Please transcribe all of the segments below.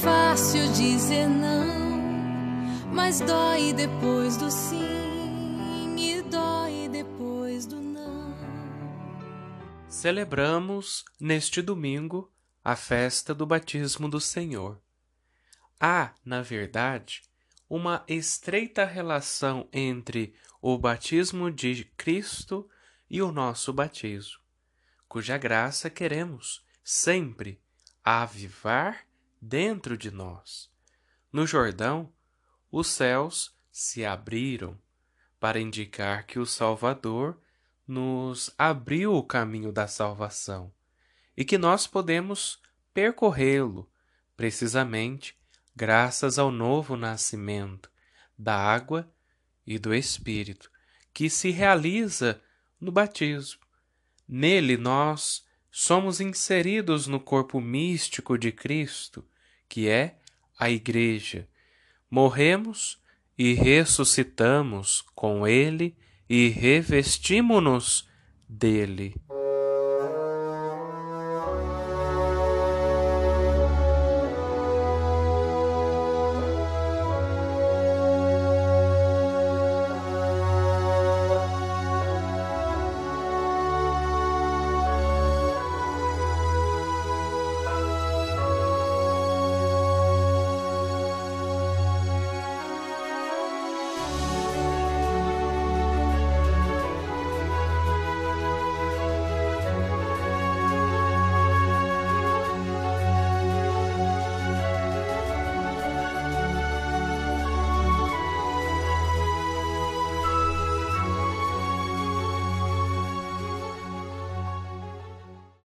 fácil dizer não, mas dói depois do sim e dói depois do não. Celebramos neste domingo a festa do batismo do Senhor. Há, na verdade, uma estreita relação entre o batismo de Cristo e o nosso batismo, cuja graça queremos sempre avivar dentro de nós. No Jordão, os céus se abriram para indicar que o Salvador nos abriu o caminho da salvação e que nós podemos percorrê-lo precisamente graças ao novo nascimento da água e do Espírito, que se realiza no batismo. Nele nós somos inseridos no corpo místico de Cristo, que é a Igreja. Morremos e ressuscitamos com Ele e revestimos-nos dele.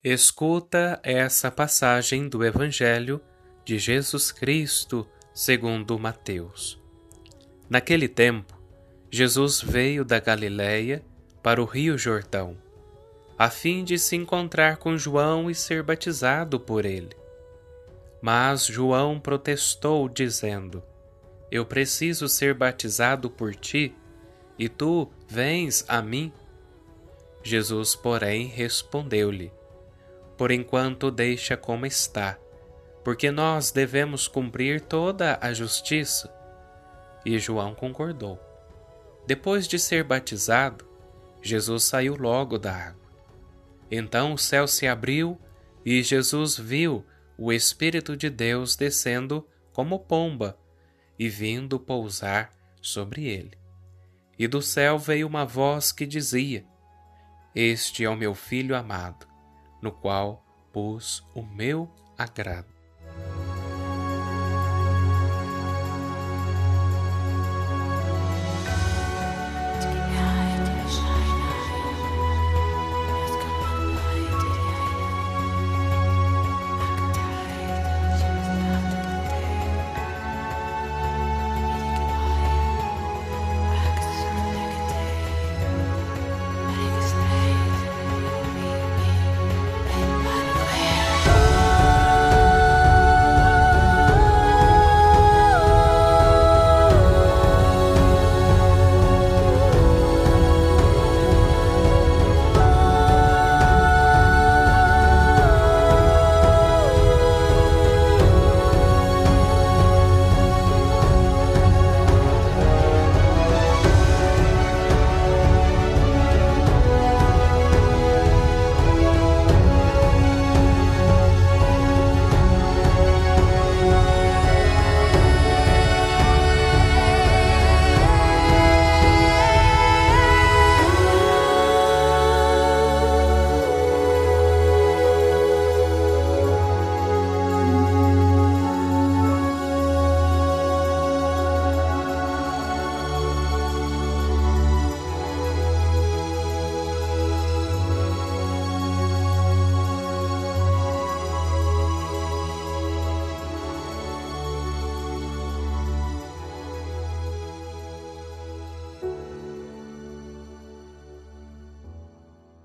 Escuta essa passagem do Evangelho de Jesus Cristo segundo Mateus. Naquele tempo, Jesus veio da Galiléia para o rio Jordão, a fim de se encontrar com João e ser batizado por ele. Mas João protestou, dizendo: Eu preciso ser batizado por ti, e tu vens a mim? Jesus, porém, respondeu-lhe: por enquanto deixa como está, porque nós devemos cumprir toda a justiça. E João concordou. Depois de ser batizado, Jesus saiu logo da água. Então o céu se abriu e Jesus viu o Espírito de Deus descendo como pomba e vindo pousar sobre ele. E do céu veio uma voz que dizia: Este é o meu filho amado no qual pus o meu agrado.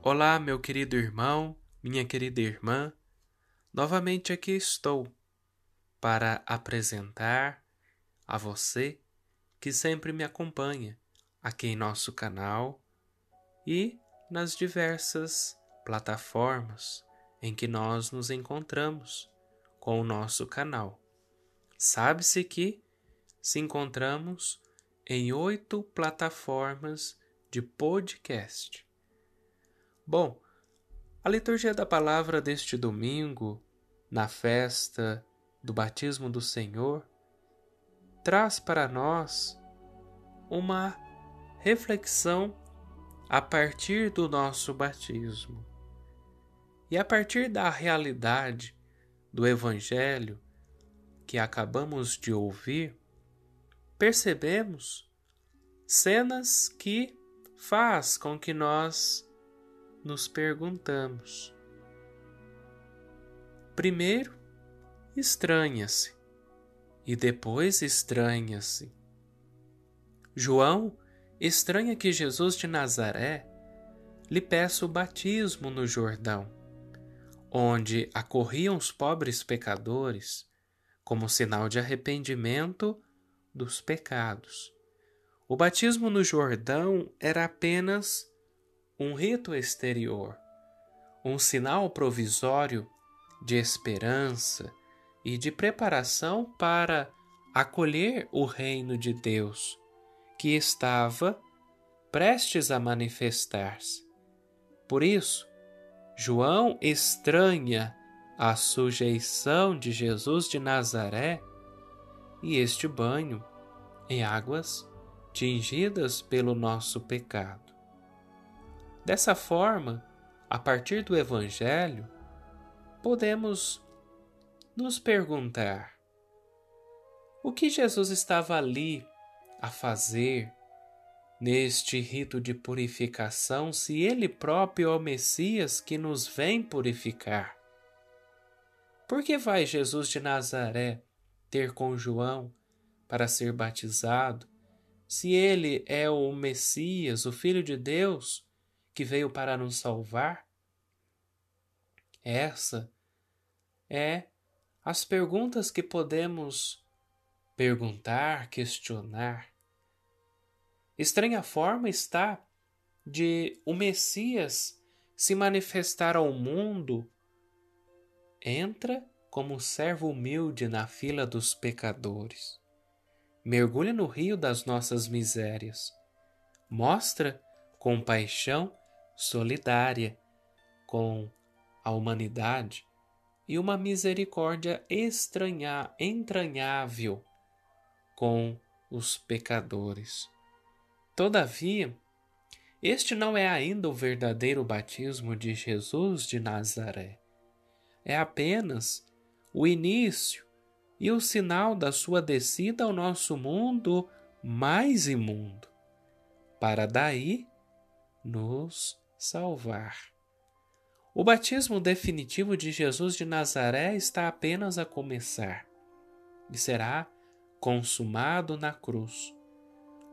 Olá, meu querido irmão, minha querida irmã. Novamente aqui estou para apresentar a você que sempre me acompanha aqui em nosso canal e nas diversas plataformas em que nós nos encontramos com o nosso canal. Sabe-se que se encontramos em oito plataformas de podcast. Bom, a liturgia da palavra deste domingo, na festa do batismo do Senhor, traz para nós uma reflexão a partir do nosso batismo. E a partir da realidade do Evangelho que acabamos de ouvir, percebemos cenas que faz com que nós nos perguntamos. Primeiro, estranha-se e depois estranha-se. João estranha que Jesus de Nazaré lhe peça o batismo no Jordão, onde acorriam os pobres pecadores como sinal de arrependimento dos pecados. O batismo no Jordão era apenas um rito exterior, um sinal provisório de esperança e de preparação para acolher o reino de Deus que estava prestes a manifestar-se. Por isso, João estranha a sujeição de Jesus de Nazaré e este banho em águas tingidas pelo nosso pecado. Dessa forma, a partir do Evangelho, podemos nos perguntar: o que Jesus estava ali a fazer neste rito de purificação se ele próprio é o Messias que nos vem purificar? Por que vai Jesus de Nazaré ter com João para ser batizado, se ele é o Messias, o Filho de Deus, que veio para nos salvar? Essa é as perguntas que podemos perguntar, questionar. Estranha forma está de o Messias se manifestar ao mundo. Entra como servo humilde na fila dos pecadores. Mergulha no rio das nossas misérias. Mostra compaixão solidária com a humanidade e uma misericórdia estranha, entranhável com os pecadores. Todavia, este não é ainda o verdadeiro batismo de Jesus de Nazaré. É apenas o início e o sinal da sua descida ao nosso mundo mais imundo, para daí nos salvar. O batismo definitivo de Jesus de Nazaré está apenas a começar e será consumado na cruz.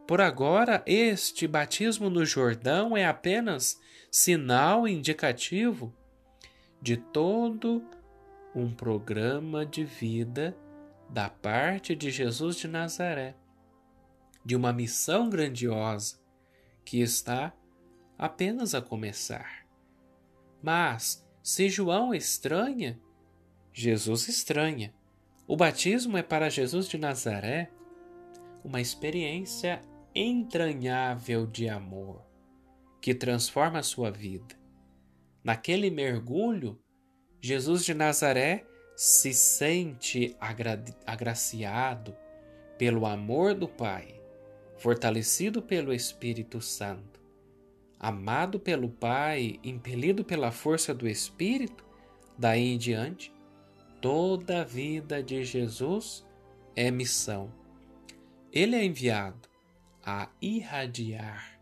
Por agora, este batismo no Jordão é apenas sinal indicativo de todo um programa de vida da parte de Jesus de Nazaré, de uma missão grandiosa que está apenas a começar. Mas, se João estranha, Jesus estranha. O batismo é para Jesus de Nazaré uma experiência entranhável de amor que transforma a sua vida. Naquele mergulho, Jesus de Nazaré se sente agra agraciado pelo amor do Pai, fortalecido pelo Espírito Santo amado pelo Pai, impelido pela força do Espírito, daí em diante, toda a vida de Jesus é missão. Ele é enviado a irradiar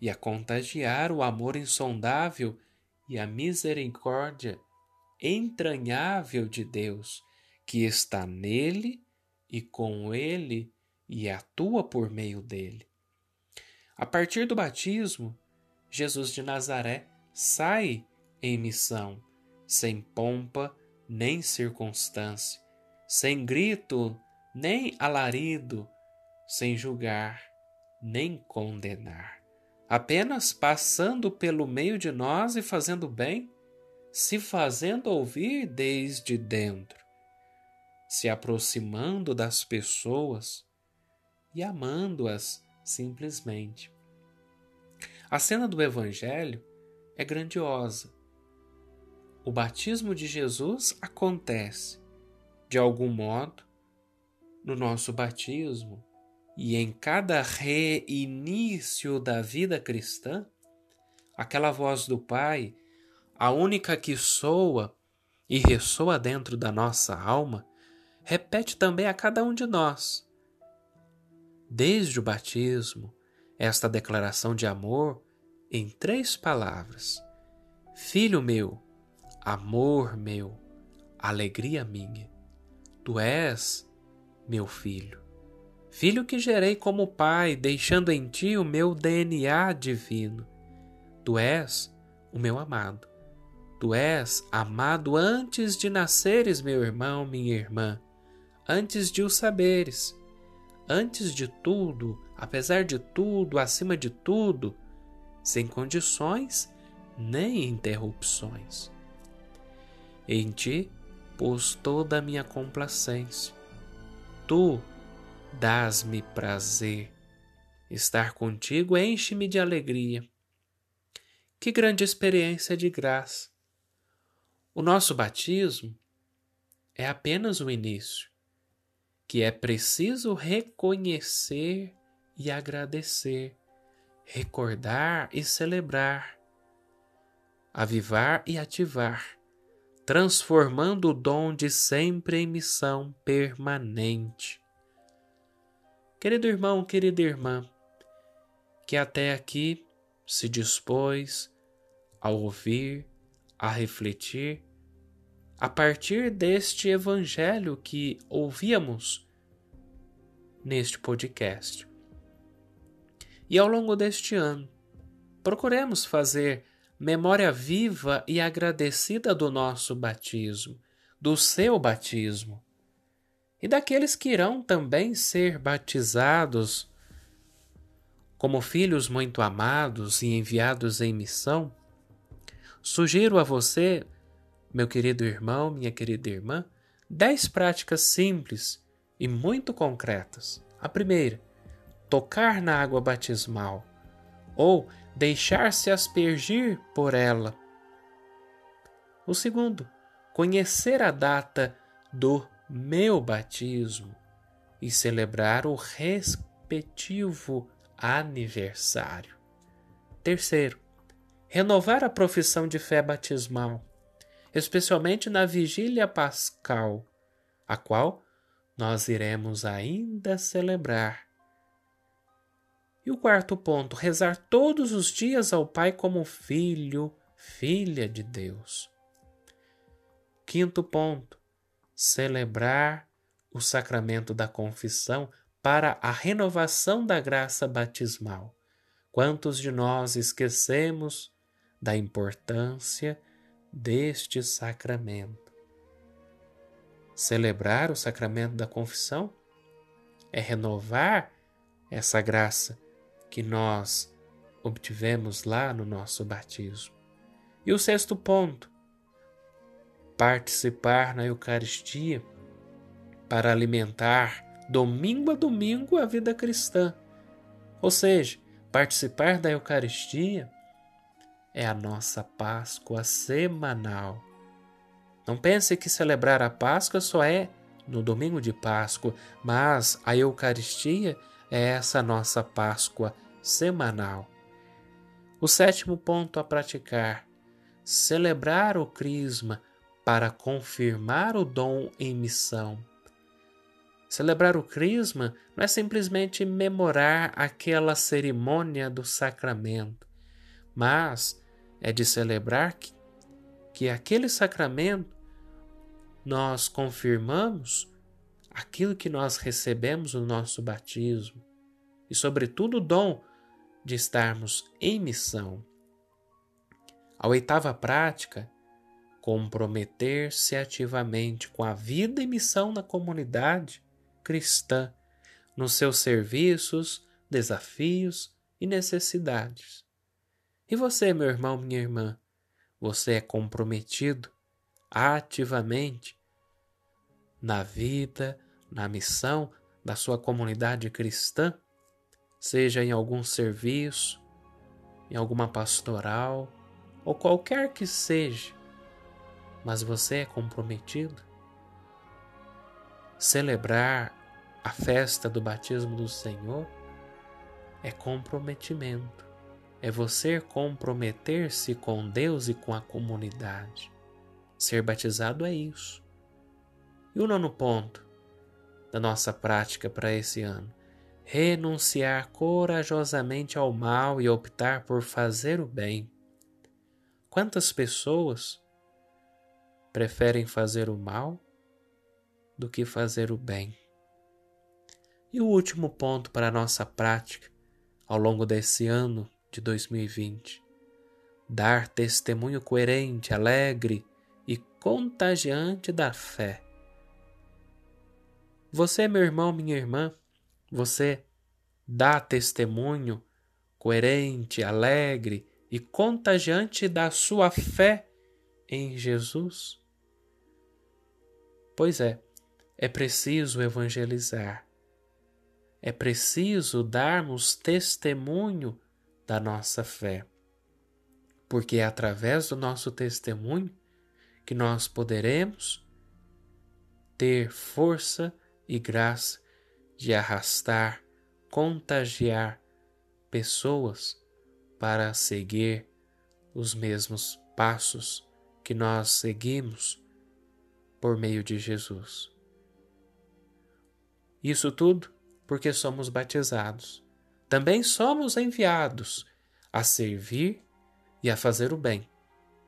e a contagiar o amor insondável e a misericórdia entranhável de Deus, que está nele e com ele e atua por meio dele. A partir do batismo, Jesus de Nazaré sai em missão, sem pompa nem circunstância, sem grito nem alarido, sem julgar nem condenar, apenas passando pelo meio de nós e fazendo bem, se fazendo ouvir desde dentro, se aproximando das pessoas e amando-as simplesmente. A cena do Evangelho é grandiosa. O batismo de Jesus acontece, de algum modo, no nosso batismo e em cada reinício da vida cristã, aquela voz do Pai, a única que soa e ressoa dentro da nossa alma, repete também a cada um de nós. Desde o batismo, esta declaração de amor em três palavras: Filho meu, amor meu, alegria minha, tu és meu filho. Filho que gerei como pai, deixando em ti o meu DNA divino. Tu és o meu amado. Tu és amado antes de nasceres, meu irmão, minha irmã, antes de o saberes. Antes de tudo, apesar de tudo, acima de tudo, sem condições nem interrupções. Em ti pus toda a minha complacência. Tu dás-me prazer. Estar contigo enche-me de alegria. Que grande experiência de graça! O nosso batismo é apenas o início que é preciso reconhecer e agradecer, recordar e celebrar, avivar e ativar, transformando o dom de sempre em missão permanente. Querido irmão, querida irmã, que até aqui se dispôs a ouvir, a refletir, a partir deste evangelho que ouvíamos neste podcast. E ao longo deste ano, procuremos fazer memória viva e agradecida do nosso batismo, do seu batismo, e daqueles que irão também ser batizados como filhos muito amados e enviados em missão. Sugiro a você meu querido irmão, minha querida irmã, dez práticas simples e muito concretas. A primeira, tocar na água batismal ou deixar-se aspergir por ela. O segundo, conhecer a data do meu batismo e celebrar o respectivo aniversário. Terceiro, renovar a profissão de fé batismal especialmente na vigília pascal, a qual nós iremos ainda celebrar. E o quarto ponto, rezar todos os dias ao Pai como filho, filha de Deus. Quinto ponto, celebrar o sacramento da confissão para a renovação da graça batismal. Quantos de nós esquecemos da importância deste sacramento. Celebrar o sacramento da confissão é renovar essa graça que nós obtivemos lá no nosso batismo. E o sexto ponto, participar na Eucaristia para alimentar domingo a domingo a vida cristã. Ou seja, participar da Eucaristia é a nossa Páscoa semanal. Não pense que celebrar a Páscoa só é no domingo de Páscoa, mas a Eucaristia é essa nossa Páscoa semanal. O sétimo ponto a praticar: celebrar o Crisma para confirmar o dom em missão. Celebrar o Crisma não é simplesmente memorar aquela cerimônia do sacramento, mas é de celebrar que, que aquele sacramento nós confirmamos aquilo que nós recebemos no nosso batismo e, sobretudo, o dom de estarmos em missão. A oitava prática, comprometer-se ativamente com a vida e missão na comunidade cristã, nos seus serviços, desafios e necessidades. E você, meu irmão, minha irmã, você é comprometido ativamente na vida, na missão da sua comunidade cristã, seja em algum serviço, em alguma pastoral ou qualquer que seja, mas você é comprometido? Celebrar a festa do batismo do Senhor é comprometimento. É você comprometer-se com Deus e com a comunidade. Ser batizado é isso. E o nono ponto da nossa prática para esse ano: renunciar corajosamente ao mal e optar por fazer o bem. Quantas pessoas preferem fazer o mal do que fazer o bem? E o último ponto para a nossa prática ao longo desse ano de 2020: dar testemunho coerente, alegre e contagiante da fé. Você, meu irmão, minha irmã, você dá testemunho coerente, alegre e contagiante da sua fé em Jesus? Pois é, é preciso evangelizar. É preciso darmos testemunho da nossa fé, porque é através do nosso testemunho que nós poderemos ter força e graça de arrastar, contagiar pessoas para seguir os mesmos passos que nós seguimos por meio de Jesus. Isso tudo porque somos batizados. Também somos enviados a servir e a fazer o bem,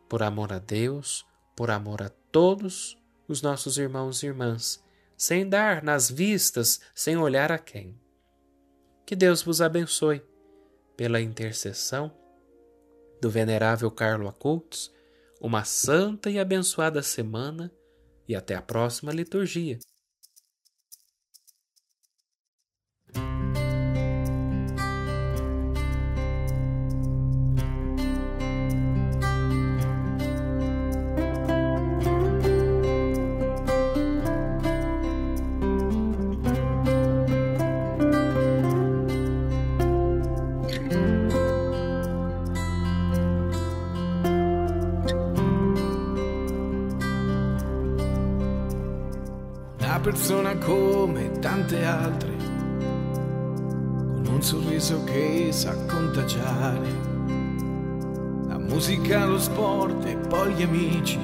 por amor a Deus, por amor a todos os nossos irmãos e irmãs, sem dar nas vistas, sem olhar a quem. Que Deus vos abençoe pela intercessão do venerável Carlo Acultos, uma santa e abençoada semana e até a próxima liturgia. Persona come tante altre, con un sorriso che sa contagiare. La musica, lo sport e poi gli amici,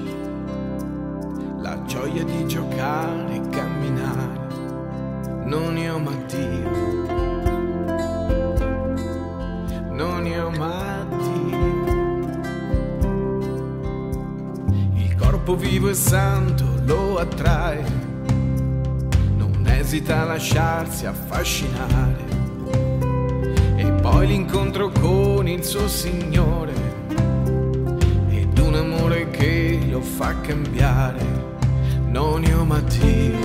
la gioia di giocare e camminare. Non io ma Dio, non io ma Dio. Il corpo vivo e santo lo attrae esita a lasciarsi affascinare. E poi l'incontro con il suo Signore ed un amore che lo fa cambiare. Non io ma Dio,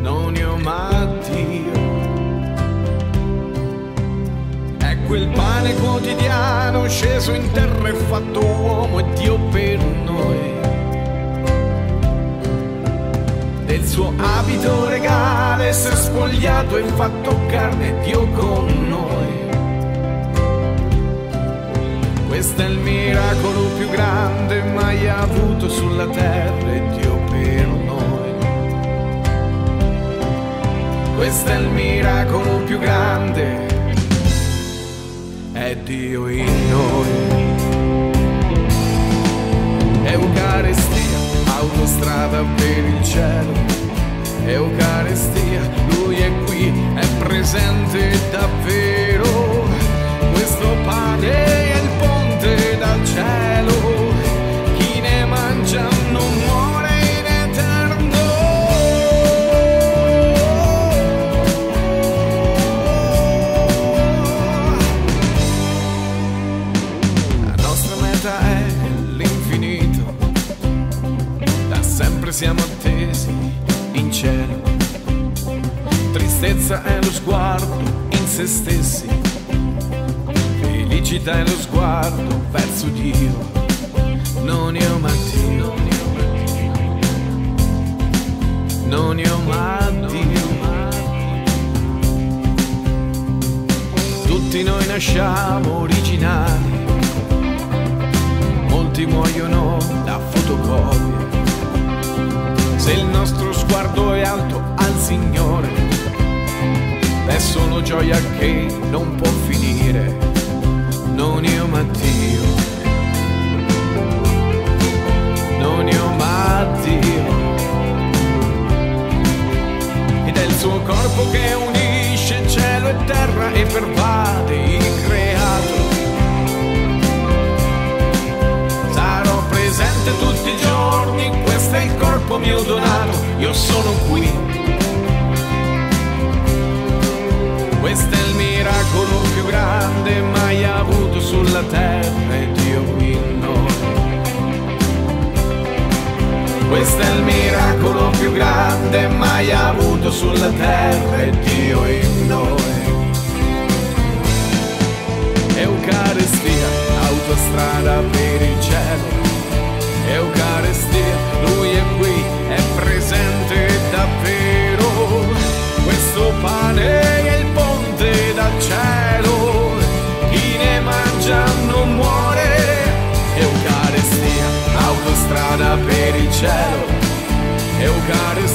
non io ma Dio. È quel pane quotidiano sceso in terra e fatto uomo e Dio per noi suo abito regale, si è spogliato e fatto carne Dio con noi. Questo è il miracolo più grande mai avuto sulla terra e Dio per noi. Questo è il miracolo più grande, è Dio in noi. Eucaristia, autostrada per il cielo Eucaristia, Lui è qui, è presente davvero. Questo pane è il ponte dal cielo, è lo sguardo verso Dio. Non io ma Dio, non io ma Dio. Tutti noi nasciamo originali, molti muoiono da fotocopie. Se il nostro sguardo è alto al Signore, è solo gioia che non può finire, non io ma Dio, non io ma Dio, ed è il suo corpo che unisce cielo e terra e pervade il creato. Sarò presente tutti i giorni, questo è il corpo mio donato, io sono qui. Questo è il miracolo più grande mai avuto sulla terra e Dio in noi. Questo è il miracolo più grande mai avuto sulla terra e Dio in noi. Eucaristia, autostrada per il cielo. per il cielo, Eucaristia.